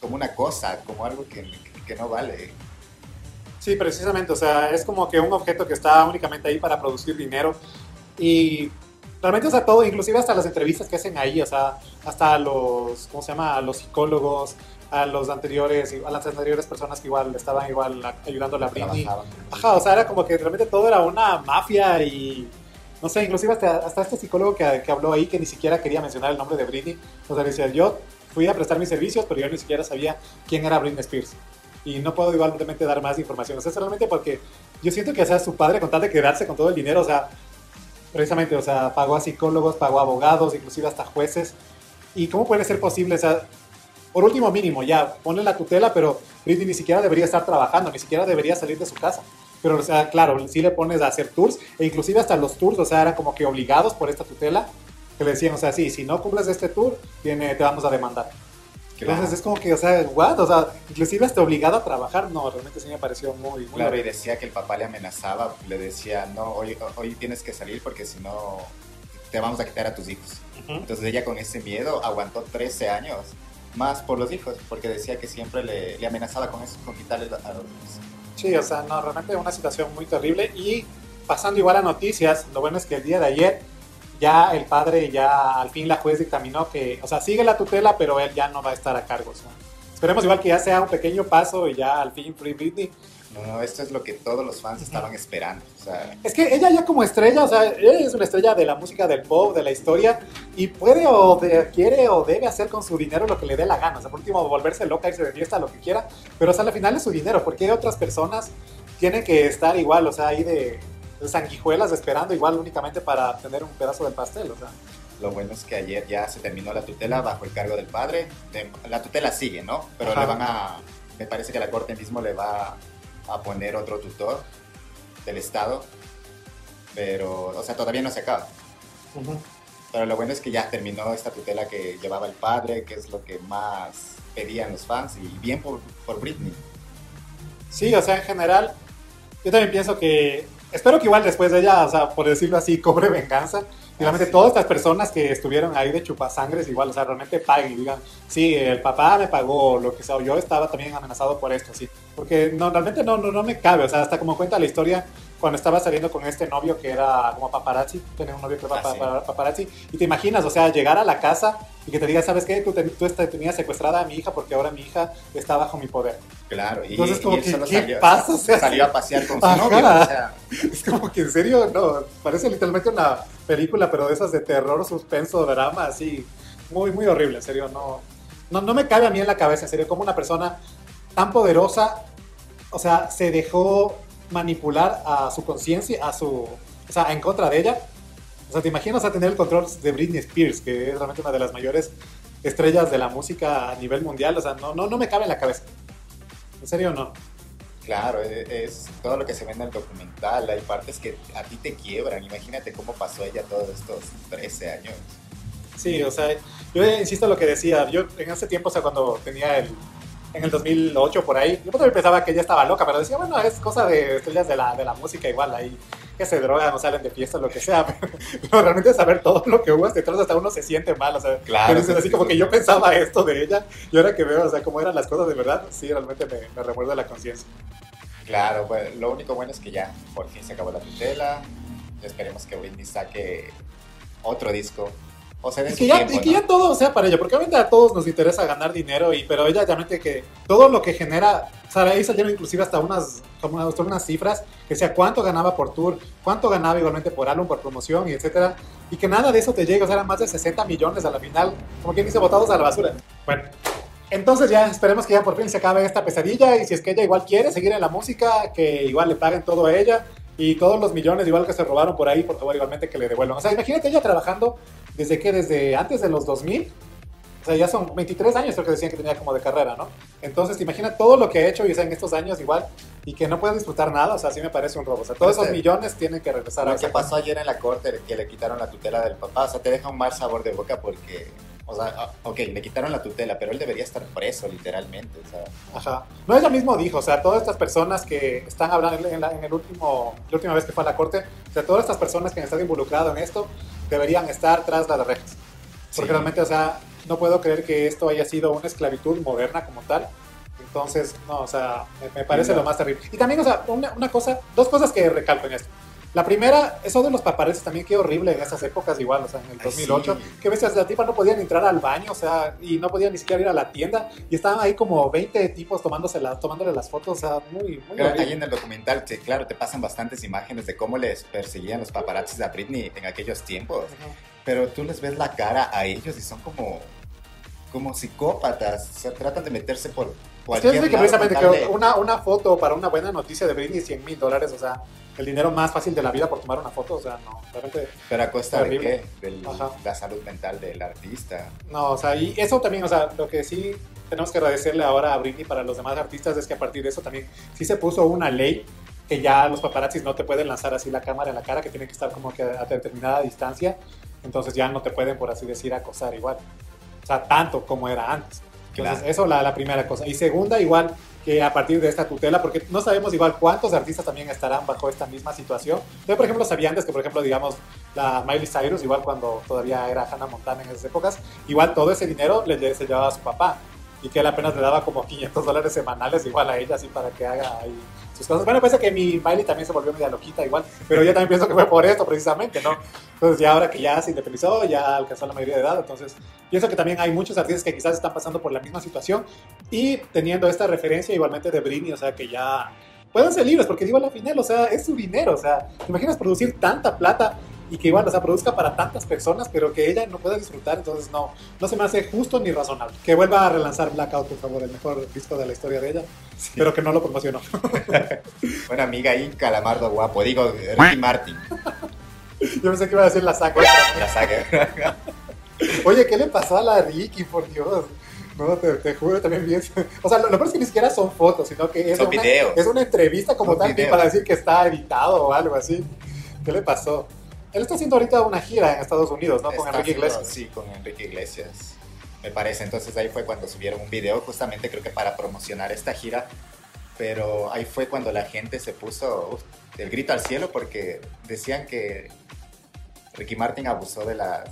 como una cosa, como algo que, que no vale. Sí, precisamente, o sea, es como que un objeto que está únicamente ahí para producir dinero y realmente, o sea, todo, inclusive hasta las entrevistas que hacen ahí, o sea, hasta los, ¿cómo se llama? A los psicólogos, a los anteriores, a las anteriores personas que igual estaban igual ayudando a Britney. Ajá, o sea, era como que realmente todo era una mafia y no sé, inclusive hasta, hasta este psicólogo que, que habló ahí que ni siquiera quería mencionar el nombre de Britney, o sea, decía, yo fui a prestar mis servicios, pero yo ni siquiera sabía quién era Britney Spears. Y no puedo igualmente dar más información. O sea, es realmente porque yo siento que, o sea, su padre con tal de quedarse con todo el dinero, o sea, precisamente, o sea, pagó a psicólogos, pagó a abogados, inclusive hasta jueces. ¿Y cómo puede ser posible? O sea, por último mínimo, ya, ponle la tutela, pero Britney ni siquiera debería estar trabajando, ni siquiera debería salir de su casa. Pero, o sea, claro, si le pones a hacer tours, e inclusive hasta los tours, o sea, eran como que obligados por esta tutela, que le decían, o sea, sí, si no cumples este tour, tiene, te vamos a demandar. Claro. Entonces es como que, o sea, what? O sea, inclusive hasta obligado a trabajar, no, realmente sí me pareció muy, muy Claro, y decía que el papá le amenazaba, le decía, no, hoy, hoy tienes que salir porque si no te vamos a quitar a tus hijos. Ujú. Entonces ella con ese miedo aguantó 13 años, más por los hijos, porque decía que siempre le, le amenazaba con eso, con quitarle a los hijos. Sí, o sea, no, realmente una situación muy terrible. Y pasando igual a noticias, lo bueno es que el día de ayer ya el padre, ya al fin la juez dictaminó que, o sea, sigue la tutela, pero él ya no va a estar a cargo. o sea, esperemos igual que ya sea un pequeño paso y ya al fin Free Britney. No, esto es lo que todos los fans estaban esperando. O sea, Es que ella ya como estrella, o sea, ella es una estrella de la música del pop, de la historia, y puede o de- quiere o debe hacer con su dinero lo que le dé la gana. O sea, por último, volverse loca, irse de fiesta, lo que quiera, pero o sea, al final es su dinero, porque otras personas tienen que estar igual, o sea, ahí de, de sanguijuelas esperando igual únicamente para tener un pedazo del pastel, o sea. lo bueno es que ayer ya se terminó la tutela bajo el cargo del padre. De- la tutela sigue, ¿no? Pero Ajá. le van a. Me parece que la corte mismo le va a poner otro tutor del Estado. Pero, o sea, todavía no se acaba. Pero lo bueno es que ya terminó esta tutela que llevaba el padre, que es lo que más pedían los fans, y bien por, por Britney. Sí, o sea, en general, yo también pienso que, espero que igual después de ella, o sea, por decirlo así, cobre venganza. Y realmente Ah, todas estas personas que estuvieron ahí de chupasangres, igual, o sea, realmente paguen y digan, sí, el papá me pagó, lo que sea, o yo estaba también amenazado por esto, sí. Porque no, realmente no, no, no me cabe, o sea, hasta como cuenta la historia, cuando estaba saliendo con este novio que era como paparazzi, tenía un novio que era Ah, pa- sí. pa- paparazzi, y te imaginas, o sea, llegar a la casa y que te diga, ¿sabes qué? Tú, te- tú este- tenías secuestrada a mi hija porque ahora mi hija está bajo mi poder. Claro, y, Entonces, como y que, ¿qué salió, pasa? O sea, salió a pasear con su Ajá. novio. O sea, Es como que en serio, no, parece literalmente una película, pero de esas de terror, suspenso, drama, así, muy, muy horrible, en serio, no, no, no me cabe a mí en la cabeza, en serio, como una persona tan poderosa, o sea, se dejó manipular a su conciencia, a su, o sea, en contra de ella. O sea, te imaginas a tener el control de Britney Spears, que es realmente una de las mayores estrellas de la música a nivel mundial, o sea, no, no, no me cabe en la cabeza. En serio, no. Claro, e- es todo lo que se ve en el documental. Hay partes que a ti te quiebran. Imagínate cómo pasó ella todos estos 13 años. Sí, o sea, yo insisto en lo que decía, yo en ese tiempo, o sea, cuando tenía el, en el 2008 por ahí, yo también pensaba que ella estaba loca, pero decía, bueno, es cosa de estrellas de la, de la música igual, ahí que se drogan o salen de fiesta, lo que sea, pero, pero realmente saber todo lo que hubo detrás, hasta uno se siente mal, o sea, Claro, dices sí, así sí, como sí. que yo pensaba esto de ella, y ahora que veo, o sea, cómo eran las cosas de verdad, sí, realmente me, me remuerde la conciencia. Claro, bueno, lo único bueno es que ya por fin se acabó la tutela. Esperemos que Britney saque otro disco. O sea, su que, ya, tiempo, y que ¿no? ya todo sea para ella, porque obviamente a todos nos interesa ganar dinero, y, pero ella realmente que todo lo que genera, o sea, ahí salieron inclusive hasta unas, como hasta unas cifras, que sea cuánto ganaba por tour, cuánto ganaba igualmente por álbum, por promoción, y etcétera, y que nada de eso te llega, o sea, eran más de 60 millones a la final, como quien dice, botados a la basura. Bueno, entonces ya esperemos que ya por fin se acabe esta pesadilla, y si es que ella igual quiere seguir en la música, que igual le paguen todo a ella, y todos los millones igual que se robaron por ahí, por favor, igualmente que le devuelvan. O sea, imagínate ella trabajando desde que, desde antes de los 2000, o sea, ya son 23 años creo que decían que tenía como de carrera, ¿no? Entonces, te imaginas todo lo que ha hecho y o sea, en estos años igual y que no puede disfrutar nada, o sea, sí me parece un robo. O sea, todos esos Este- millones tienen que regresar a Lo que esa pasó ayer en la corte, que le quitaron la tutela del papá, o sea, te deja un mal sabor de boca porque, o sea, ah, ok, le quitaron la tutela, pero él debería estar preso, literalmente, o sea, Ajá. No, ella mismo dijo, o sea, todas estas personas que están hablando en, la- en el último, la última vez que fue a la corte, o sea, todas estas personas que han estado involucradas en esto deberían estar tras las rejas. Porque Sí. realmente, o sea, no puedo creer que esto haya sido una esclavitud moderna como tal. Entonces, no, o sea, me, me parece No. lo más terrible. Y también, o sea, una, una cosa, dos cosas que recalco en esto. La primera, eso de los paparazzi también qué horrible en esas épocas igual, o sea, en el Ay, 2008, sí. que veces la tipa no podían entrar al baño, o sea, y no podían ni siquiera ir a la tienda, y estaban ahí como 20 tipos tomándose las, tomándole las fotos, o sea, muy, muy horrible. ahí en el documental, te- claro, te pasan bastantes imágenes de cómo les perseguían los paparazzis a Britney en aquellos tiempos. Ajá. Pero tú les ves la cara a ellos y son como, como psicópatas. O sea, tratan de meterse por cualquier es que lado precisamente que una, una foto para una buena noticia de Britney, 100 mil dólares, o sea, el dinero más fácil de la vida por tomar una foto, o sea, no, realmente, Pero a costa de Terrible. qué? De la salud mental del artista. no, o sea, y eso también, o sea, lo que sí tenemos que agradecerle ahora a Britney para los demás artistas es que a partir de eso también sí se puso una ley que ya los paparazzis no te pueden lanzar así la cámara en la cara, que tiene que estar como que a determinada distancia, entonces ya no te pueden, por así decir, acosar igual. O sea, tanto como era antes. Entonces, Claro. eso la, la primera cosa. Y segunda, igual que a partir de esta tutela, porque no sabemos igual cuántos artistas también estarán bajo esta misma situación. Yo, por ejemplo, sabía antes que, por ejemplo, digamos, la Miley Cyrus, igual cuando todavía era Hannah Montana en esas épocas, igual todo ese dinero le se llevaba a su papá. Y que él apenas le daba como 500 dólares semanales igual a ella, así para que haga ahí sus cosas. Bueno, parece que mi Miley también se volvió media loquita igual, pero yo también pienso que fue por esto precisamente, ¿no? Entonces ya ahora que ya se independizó, ya alcanzó la mayoría de edad, entonces pienso que también hay muchos artistas que quizás están pasando por la misma situación y teniendo esta referencia igualmente de Britney, o sea que ya puedan ser libres, porque digo, al final, o sea, es su dinero, o sea, ¿te imaginas producir tanta plata y que igual, o sea, produzca para tantas personas, pero que ella no pueda disfrutar, entonces no, no se me hace justo ni razonable. Que vuelva a relanzar Blackout, por favor, el mejor disco de la historia de ella, Sí. pero que no lo promocionó. Una amiga ahí, Calamardo guapo, digo, Ricky Martin, Yo pensé que iba a decir la saca. la saga. Oye, ¿qué le pasó a la Ricky, por Dios? No, te, te juro también bien. O sea, lo, lo peor es que ni siquiera son fotos, sino que es, Son una, videos. es una entrevista como Son tal videos. para decir que está editado o algo así. ¿Qué le pasó? Él está haciendo ahorita una gira en Estados Unidos, ¿no? Con Enrique haciendo- Iglesias. Sí, con Enrique Iglesias, me parece. Entonces ahí fue cuando subieron un video, justamente creo que para promocionar esta gira. Pero ahí fue cuando la gente se puso uf, el grito al cielo porque decían que Ricky Martin abusó de la,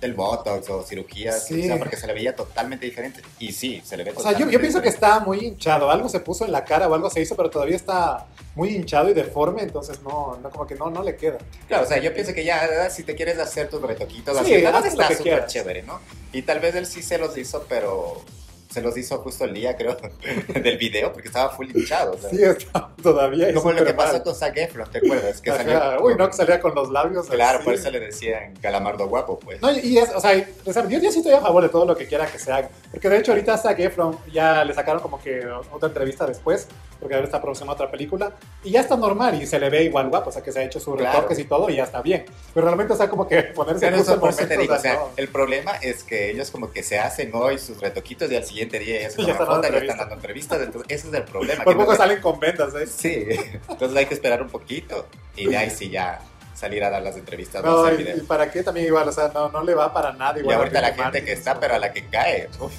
del Botox o cirugías, Sí. o sea, porque se le veía totalmente diferente. Y sí, se le ve O sea, yo, pienso que está muy hinchado. Algo se puso en la cara o algo se hizo, pero todavía está muy hinchado y deforme, entonces no, no como que no, no le queda. Claro, o sea, yo pienso que ya ¿verdad? si te quieres hacer tus retoquitos, Sí, así, está súper chévere, ¿no? Y tal vez él sí se los hizo, pero se los hizo justo el día, creo, del video, porque estaba full hinchado. sea. Sí, está todavía. Como lo que pasó mal. con Zac Efron, ¿te acuerdas? Que salió Uy, no, que salía con los labios. Claro, así. por eso le decían calamardo guapo, pues. No, y es, o sea, yo, yo sí estoy a favor de todo lo que quiera que se haga. Porque de hecho ahorita Zac Efron ya le sacaron como que otra entrevista después, porque ahora está produciendo otra película, y ya está normal y se le ve igual guapo, o sea, que se ha hecho sus Claro. retoques y todo y ya está bien. Pero realmente, o sea, como que ponerse en por eso te momentos, digo, o sea, no. el problema es que ellos como que se hacen hoy sus retoquitos y al siguiente día ya se toman están dando y están entrevistas. dando entrevistas, entonces ese es el problema. Por no poco salen con ventas, ¿eh? Sí, entonces hay que esperar un poquito y de ahí sí ya salir a dar las entrevistas. No, y, y para qué también igual, o sea, no, no le va para nada Y igual. a ahorita la gente que está, pero a la que cae. uf,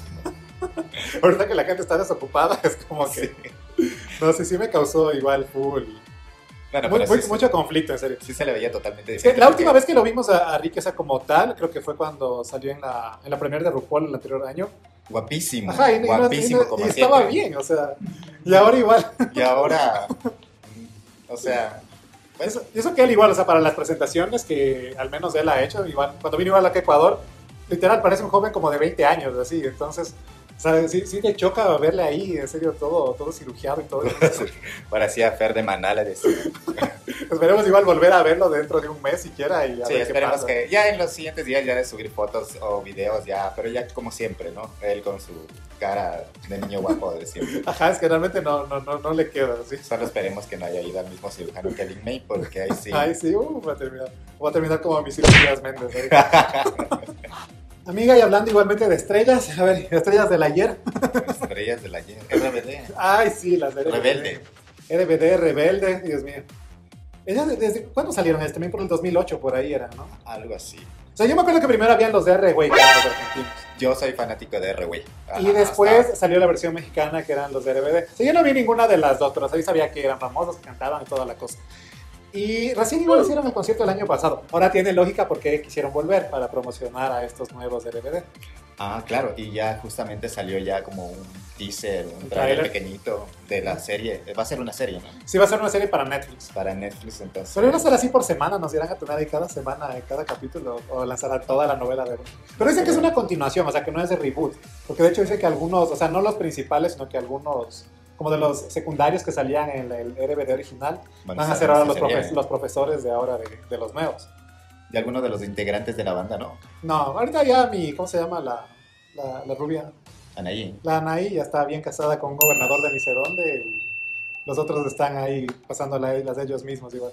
Ahorita que la gente está desocupada, es como que. sí. No sé, sí me causó igual full. Bueno, Muy- pero muy- sí, mucho conflicto, en serio. sí se le veía totalmente diferente. la última vez que lo vimos a, a Ricky, o sea, como tal, creo que fue cuando salió en la, en la premier de RuPaul el anterior año. Guapísimo, Ajá, y, y guapísimo y no- como y estaba siempre. bien, o sea. Y ahora igual. Y ahora, o sea, pues, Eso, y eso que él igual, o sea, para las presentaciones que al menos él ha hecho, igual, cuando vino igual a Ecuador, literal parece un joven como de 20 años, así. Entonces, o sea, sí, sí te choca verle ahí, en serio, todo, todo cirugiado y todo. parecía Fer de Manala. decía. Esperemos igual volver a verlo dentro de un mes siquiera y a Sí, ver qué esperemos pasa. que ya en los siguientes días ya de subir fotos o videos ya, pero ya como siempre, ¿no? Él con su cara de niño guapo de siempre. Ajá, es que realmente no, no, no, no le queda, sí. Solo esperemos que no haya ido al mismo cirujano que Lin May, porque ahí sí. Ay, sí, uh, va a terminar. Voy a terminar como mis cirugías Méndez. ahorita. Amiga, y hablando igualmente de estrellas, a ver, estrellas del ayer. Estrellas de la RBD. Ay, sí, las de RBD. Rebelde. RBD, Rebelde, Dios mío. Ellas, ¿desde cuándo salieron? Este, también por el 2008, por ahí era, ¿no? Algo así. O sea, yo me acuerdo que primero habían los de R, güey, que eran los argentinos. Yo soy fanático de R, güey. Y después hasta- salió la versión mexicana, que eran los de RBD. O sea, yo no vi ninguna de las dos, pero sí sabía que eran famosos, que cantaban y toda la cosa. Y recién igual hicieron el concierto el año pasado. Ahora tiene lógica porque quisieron volver para promocionar a estos nuevos de RBD. Ah, claro, y ya justamente salió ya como un teaser, un trailer tráiler. pequeñito de la serie. Va a ser una serie, ¿no? Sí, va a ser una serie para Netflix. Para Netflix, entonces. Pero iban a ser así por semana, nos irán a tener ahí cada semana, en cada capítulo, o lanzarán toda la novela de Pero dicen que es una continuación, o sea, que no es de reboot. Porque de hecho dice que algunos, o sea, no los principales, sino que algunos, como de los secundarios que salían en el RBD original, Van van a ser ahora los, profe- los profesores de ahora de, de los nuevos. de algunos de los integrantes de la banda, ¿no? No, ahorita ya mi, ¿cómo se llama la, la, la rubia? Anaí. La Anaí ya está bien casada con un gobernador de ni sé dónde los otros están ahí pasándola las de ellos mismos igual.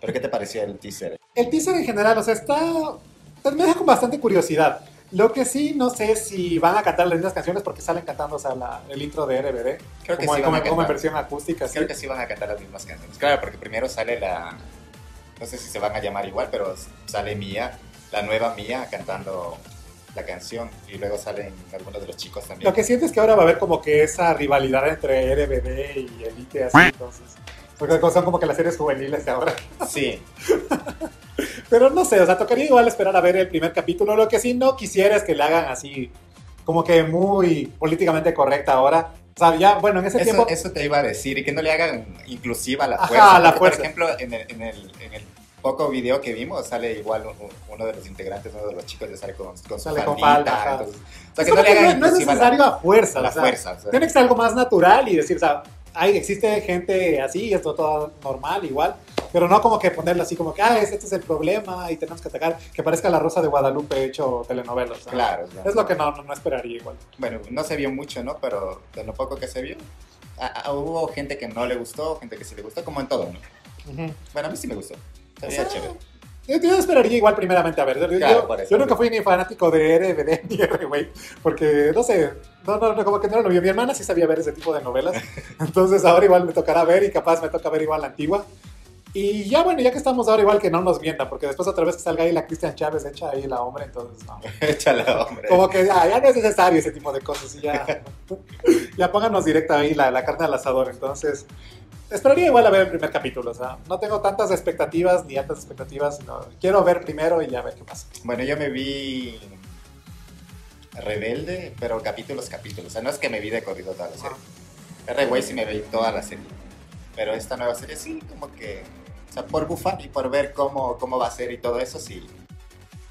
¿Pero qué te pareció el teaser? El teaser en general, o sea, está. Me deja con bastante curiosidad. Lo que sí, no sé si van a cantar las mismas canciones porque salen cantando o sea, la- el intro de RBD. Creo que como, sí como- van a como en cantar. versión acústica. sí. Creo que sí van a cantar las mismas canciones. Claro, porque primero sale la. No sé si se van a llamar igual, pero sale Mía, la nueva Mía, cantando la canción. Y luego salen algunos de los chicos también. Lo que siento es que ahora va a haber como que esa rivalidad entre RBD y Elite, así entonces. Porque son como que las series juveniles de ahora. Sí, Pero no sé, o sea, tocaría igual esperar a ver el primer capítulo. Lo que sí no quisiera es que le hagan así, como que muy políticamente correcta ahora. O sea, ya, bueno, en ese eso, tiempo. eso te iba a decir. Y que no le hagan inclusiva la Ajá, fuerza. a la fuerza. Por ejemplo, en el, en, el, en el poco video que vimos, sale igual un- uno de los integrantes, uno de los chicos, ya sale con, con su Sale con faldita, falda, ajá. entonces- o sea, que no le hagan no, no es a la- necesario a fuerza. la o sea, fuerza. o sea. Tiene que ser algo más natural y decir, o sea, hay, existe gente así, esto todo normal, igual, pero no como que ponerlo así como que, ah, este es el problema y tenemos que atacar, que parezca la Rosa de Guadalupe hecho telenovelas. ¿no? Claro, claro. Es lo que no, no, no esperaría igual. Bueno, no se vio mucho, ¿no? Pero de lo poco que se vio, a- a- hubo gente que no le gustó, gente que sí le gustó, como en todo, ¿no? Ujú. Bueno, a mí sí me gustó. Se O veía sea, chévere. Yo, yo esperaría igual primeramente a ver. Yo, Claro, yo- yo nunca fui ni fanático de RBD ni R-Way, porque no sé, no, no, no, como que no lo vio. Mi hermana sí sabía ver ese tipo de novelas, entonces ahora igual me tocará ver y capaz me toca ver igual la antigua. Y ya bueno, ya que estamos ahora igual que no nos mientan, porque después otra vez que salga ahí la Cristian Chávez hecha ahí la hombre, entonces no. Échala, hombre. Como que ah, ya no es necesario ese tipo de cosas y ya, ya pónganos directa ahí la, la carne al asador. Entonces, esperaría igual a ver el primer capítulo. O sea, no tengo tantas expectativas ni altas expectativas, sino quiero ver primero y ya ver qué pasa. Bueno, yo me vi Rebelde, pero capítulos, capítulos. O sea, no es que me vi de corrido toda la serie. R-Way sí me vi toda la serie. Pero esta nueva serie sí, como que... O sea, por bufar y por ver cómo, cómo va a ser y todo eso, sí.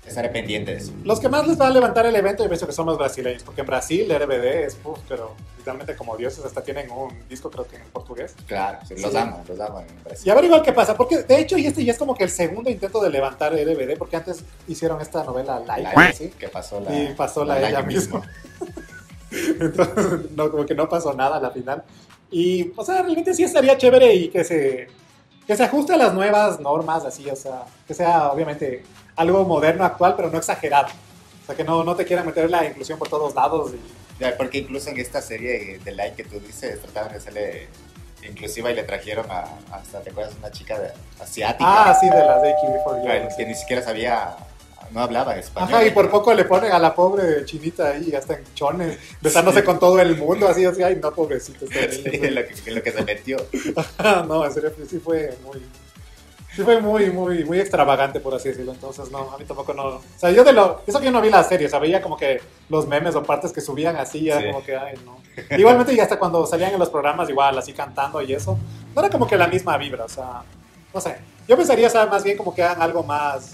Estaré pendiente de eso. Los que más les va a levantar el evento, yo pienso que son los brasileños, porque en Brasil RBD es, uf, pero literalmente como dioses, hasta tienen un disco creo que en portugués. Claro, sí, los amo, los amo en Brasil. Y a ver igual qué pasa, porque de hecho, y este ya es como que el segundo intento de levantar RBD, porque antes hicieron esta novela Laika, La- ¿sí? que pasó la... Y pasó la ella misma. Entonces, no, como que no pasó nada a la final. Y, o sea, realmente sí estaría chévere y que se, que se ajuste a las nuevas normas, así, o sea, que sea obviamente algo moderno, actual, pero no exagerado. O sea, que no, no te quieran meter la inclusión por todos lados. Y, Ya, porque incluso en esta serie de Like que tú dices, trataban de hacerle inclusiva y le trajeron a, hasta, ¿te acuerdas? Una chica de- asiática. ah, sí, de las de Aki Before You. Que ni siquiera sabía, no hablaba español. Ajá, y por poco le ponen a la pobre chinita ahí, hasta en chones, besándose con todo el mundo, así, así, ay, no, pobrecito. este Sí, en lo, que, en lo que se metió. no, en serio, sí fue muy. Sí fue muy, muy, muy extravagante, por así decirlo. Entonces, no, a mí tampoco no. O sea, yo de lo. Eso que yo no vi la serie, o sea, veía como que los memes o partes que subían así, ya Sí. como que, ay, no. Igualmente, y hasta cuando salían en los programas, igual, así cantando y eso, no era como que la misma vibra, o sea, no sé. Yo pensaría, o sea, más bien como que hagan algo más.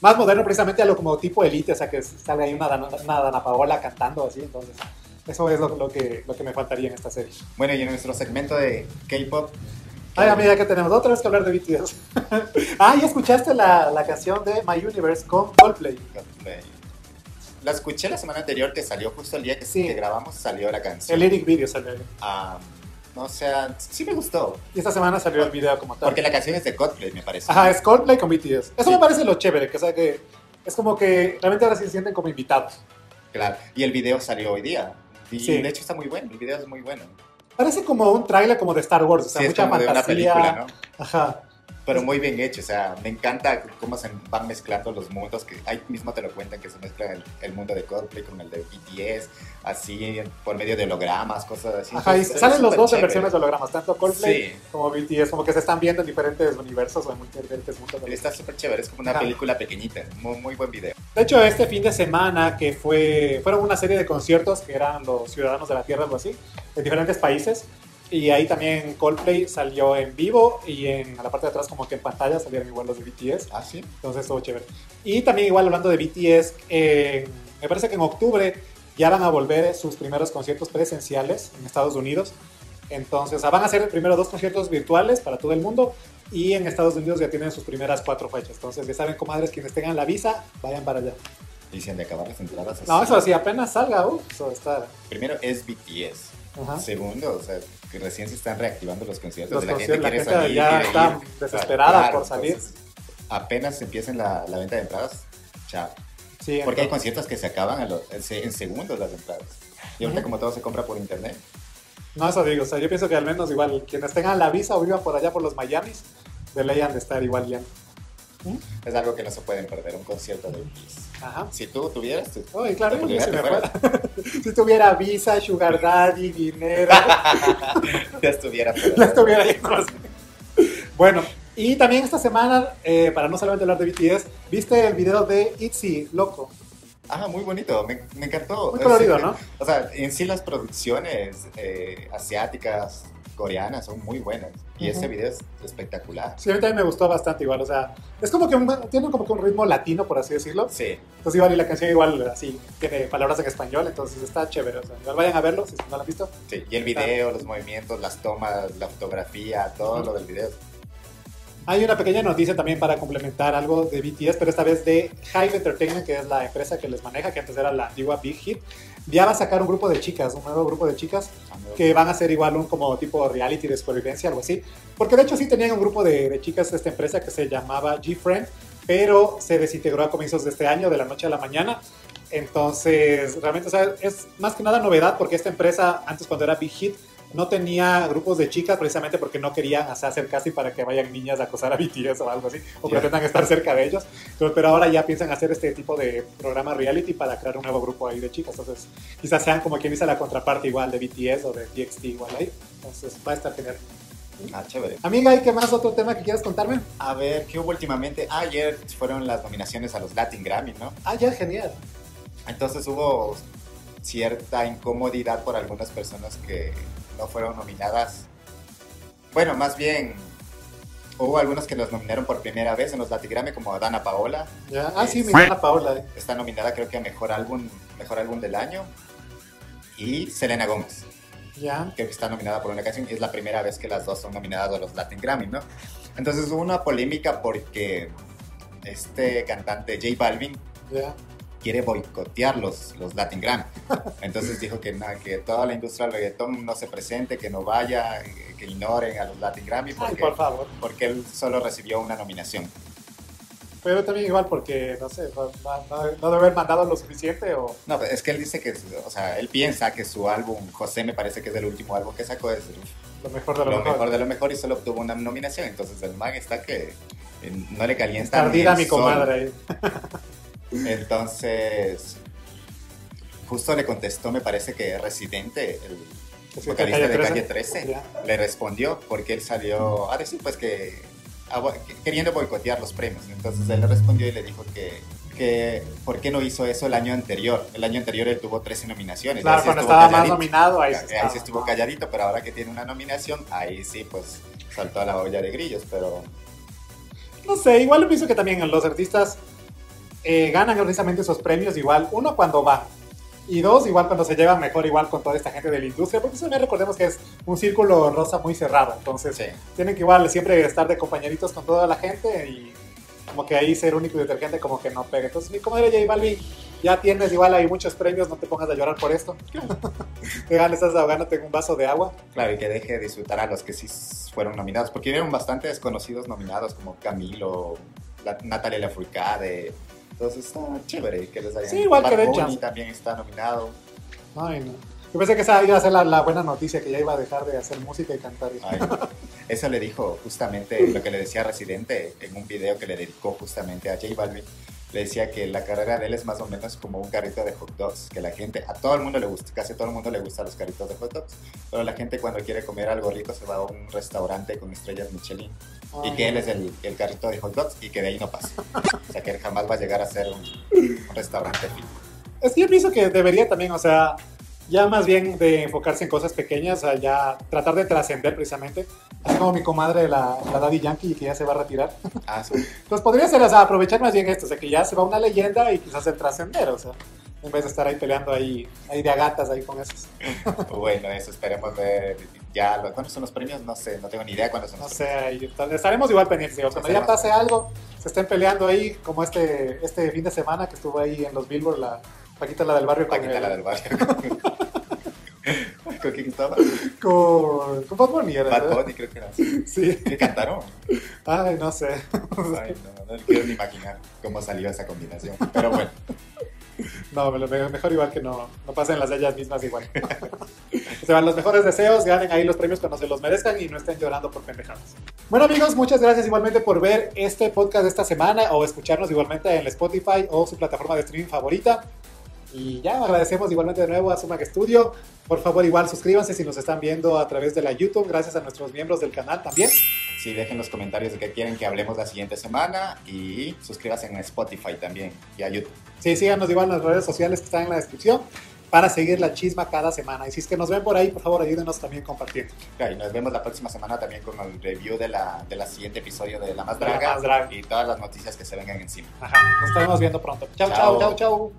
Más moderno, precisamente, algo como tipo elite, o sea, que salga ahí una, Dana- una Dana Paola cantando así, entonces. Eso es lo, lo que, lo que me faltaría en esta serie. Bueno, y en nuestro segmento de K-pop. Ay, amiga, que tenemos otra vez que hablar de BTS. ah, ¿ya escuchaste la, la canción de My Universe con Coldplay? La escuché la semana anterior que salió justo el día que, Sí. que grabamos, salió la canción. El lyric video salió. Ah, no, o sea, sí me gustó. Y esta semana salió el video como tal. Porque la canción es de Coldplay, me parece. Ajá, es Coldplay con BTS. Eso Sí. me parece lo chévere, que, o sea, que es como que realmente ahora sí se sienten como invitados. Claro. Y el video salió hoy día. Y Sí. de hecho está muy bueno, el video es muy bueno. Parece como un tráiler como de Star Wars, o sea, Sí, es mucha como de una fantasía. película, ¿no? Ajá. Pero muy bien hecho, o sea, me encanta cómo se van mezclando los mundos, que ahí mismo te lo cuentan, que se mezcla el, el mundo de Coldplay con el de BTS, así, por medio de hologramas, cosas así. Ajá, y es salen los dos en versiones de hologramas, tanto Coldplay Sí. como BTS, como que se están viendo en diferentes universos o en diferentes mundos. Está súper chévere, es como una Ajá. película pequeñita, muy, muy buen video. De hecho, este fin de semana que fue, fueron una serie de conciertos que eran los ciudadanos de la Tierra, algo así, de diferentes países. Y ahí también Coldplay salió en vivo y en a la parte de atrás como que en pantalla salieron igual los de BTS. Ah, sí. Entonces estuvo chévere. Y también igual hablando de BTS, eh, me parece que en octubre ya van a volver sus primeros conciertos presenciales en Estados Unidos. Entonces, o sea, van a hacer primero dos conciertos virtuales para todo el mundo y en Estados Unidos ya tienen sus primeras cuatro fechas. Entonces, ya saben, comadres, quienes tengan la visa, vayan para allá. Dicen de acabar las entradas. No, eso sí, apenas salga, uh, eso está. Primero es BTS. Ajá. Segundo, o sea, que recién se están reactivando los conciertos. Los la conciertos, gente la quiere gente salir. ya está ir. desesperada por salir. entonces, apenas empiecen la, la venta de entradas, chao. Sí, Porque hay conciertos que se acaban a los- en, se- en segundos las entradas. Y ahorita como todo se compra por internet. No, eso digo, o sea, yo pienso que al menos igual quienes tengan la visa o vivan por allá por los Miamis, de ley han de estar igual yendo. Es algo que no se pueden perder, un concierto de BTS. Ajá. Si tú tuvieras, Oye, claro, si, me fuera. si tuviera visa, sugar daddy, dinero, ya estuviera ya estuviera. Bueno, y también esta semana, eh, para no solamente hablar de BTS, viste el video de Itzy, loco. Ah, muy bonito, me, me encantó. Muy colorido, Sí, ¿no? O sea, en sí las producciones eh, asiáticas, coreanas son muy buenas. Y Ujú. ese video es espectacular. Sí, a mí también me gustó bastante igual, o sea, es como que un- tiene como que un ritmo latino, por así decirlo. Sí, Entonces igual y la canción igual así tiene palabras en español, entonces está chévere, o sea, igual vayan a verlo si no lo han visto. sí. Y el video, los movimientos, las tomas, la fotografía, todo Ujú. lo del video. Hay una pequeña noticia también para complementar algo de BTS, pero esta vez de Hive Entertainment, que es la empresa que les maneja, que antes era la antigua Big Hit. Ya va a sacar un grupo de chicas, un nuevo grupo de chicas que van a ser igual un como tipo reality de supervivencia, algo así. Porque de hecho sí tenían un grupo de, de chicas de esta empresa que se llamaba G-Friend, pero se desintegró a comienzos de este año, de la noche a la mañana. Entonces, realmente, o sea, es más que nada novedad porque esta empresa, antes cuando era Big Hit, no tenía grupos de chicas precisamente porque no o sea, hacer casting para que vayan niñas a acosar a BTS o algo así, o pretendan estar cerca de ellos. Pero, pero ahora ya piensan hacer este tipo de programa reality para crear un nuevo grupo ahí de chicas. Entonces, quizás sean como quien dice la contraparte igual de BTS o de TXT igual ahí. Entonces, va a estar genial. Ah, chévere. Amiga, ¿y qué más otro tema que quieras contarme? A ver, ¿qué hubo últimamente? Ah, ayer fueron las nominaciones a los Latin Grammy, ¿no? Ah, ya, genial. Entonces hubo cierta incomodidad por algunas personas que no fueron nominadas. Bueno, más bien, hubo algunos que los nominaron por primera vez en los Latin Grammy, como Dana Paola. Ya. Ah, sí, mi hermana Paola. eh. Está nominada creo que a Mejor Álbum, mejor álbum del Año. Y Selena Gómez, Ya. creo que está nominada por una canción. y Es la primera vez que las dos son nominadas a los Latin Grammy, ¿no? Entonces hubo una polémica porque este cantante J Balvin Ya. Quiere boicotear los, los Latin Grammy. Entonces dijo que, nada, que toda la industria del reggaetón no se presente, que no vaya, que, ignoren a los Latin Grammy Ay, porque, por favor. porque él solo recibió una nominación. Pero también igual porque, no sé, no, no- no debe haber mandado lo suficiente o... No, es que él dice que, o sea, él piensa que su álbum, José me parece que es el último álbum que sacó, es Lo mejor de lo, lo mejor. mejor de lo mejor y solo obtuvo una nominación. Entonces el man está que eh, no le calienta Está ni el mi sol. comadre ahí. Entonces, justo le contestó, me parece que Residente, el vocalista de Calle Calle 13. 13, Ya. le respondió porque él salió a decir pues que, queriendo boicotear los premios. Entonces él le respondió y le dijo que, que ¿por qué no hizo eso el año anterior? El año anterior él tuvo 13 nominaciones. Claro, cuando estaba más calladito. nominado, ahí, Ahí estaba. sí estuvo calladito, pero ahora que tiene una nominación, ahí sí pues saltó a la olla de grillos, pero No sé, igual pienso que también los artistas eh, ganan precisamente esos premios igual, uno cuando van, y dos igual cuando se llevan mejor igual con toda esta gente de la industria, porque también recordemos que es un círculo rosa muy cerrado, entonces sí. tienen que igual siempre estar de compañeritos con toda la gente y como que ahí ser único y detergente como que no pega. Entonces, mi comadre J Balvin, ya tienes igual hay muchos premios, no te pongas a llorar por esto. te ganas, estás ahogándote en un vaso de agua. Claro, y que deje de disfrutar a los que sí fueron nominados, porque hubieron bastante desconocidos nominados, como Camilo, la, Natalia Lafourcade. Entonces está chévere que les hayan... Sí, igual que Bad Bunny chance. también está nominado. Ay, no. Yo pensé que esa iba a ser la, la buena noticia, que ya iba a dejar de hacer música y cantar. Ay, eso le dijo justamente lo que le decía Residente en un video que le dedicó justamente a J Balvin. Le decía que la carrera de él es más o menos como un carrito de hot dogs, que la gente, a todo el mundo le gusta, casi a todo el mundo le gustan los carritos de hot dogs, pero la gente cuando quiere comer algo rico se va a un restaurante con estrellas Michelin y que él es el, el carrito de hot dogs y que de ahí no pasa. O sea, que él jamás va a llegar a ser un, un restaurante fijo. Es que yo pienso que debería también, o sea, ya más bien de enfocarse en cosas pequeñas, sea, ya tratar de trascender precisamente. Así como mi comadre, la, la Daddy Yankee, que ya se va a retirar. Ah, sí. Pues podría ser, o sea, aprovechar más bien esto, o sea, que ya se va una leyenda y quizás el trascender, o sea, en vez de estar ahí peleando ahí, ahí de agatas ahí con esos. Bueno, eso esperemos ver ya. ¿Cuándo son los premios? No sé, no tengo ni idea cuándo son No los sé, ahí está- estaremos igual pendientes. digo, Cuando ya pase algo, se estén peleando ahí, como este, este fin de semana que estuvo ahí en los Billboard, la Paquita la del barrio Paquita la del barrio. ¿Con quién estaba? con, con Bad Bunny, era, Bad. Bunny creo que era. Sí, ¿Qué cantaron? ay, no sé. Ay, no, no quiero ni imaginar cómo salió esa combinación. Pero bueno, No, mejor igual que no, no pasen las de ellas mismas igual. o sea, los mejores deseos, ganen ahí los premios cuando se los merezcan y no estén llorando por pendejadas. Bueno amigos, muchas gracias igualmente por ver este podcast de esta semana o escucharnos igualmente en el Spotify o su plataforma de streaming favorita. Y ya agradecemos igualmente de nuevo a Sumac Studio. Por favor, igual suscríbanse si nos están viendo a través de la YouTube. Gracias a nuestros miembros del canal también. sí, dejen los comentarios de qué quieren que hablemos la siguiente semana y suscríbanse en Spotify también y a YouTube. Sí, síganos igual en las redes sociales que están en la descripción. para seguir la chisma cada semana. Y si es que nos ven por ahí, por favor, ayúdenos también compartiendo. y nos vemos la próxima semana también con el review de la, de la siguiente episodio de La Más De La Draga, Más Draga. y todas las noticias que se vengan encima. Ajá, nos estaremos viendo pronto. Chao, Chao. chao, chao.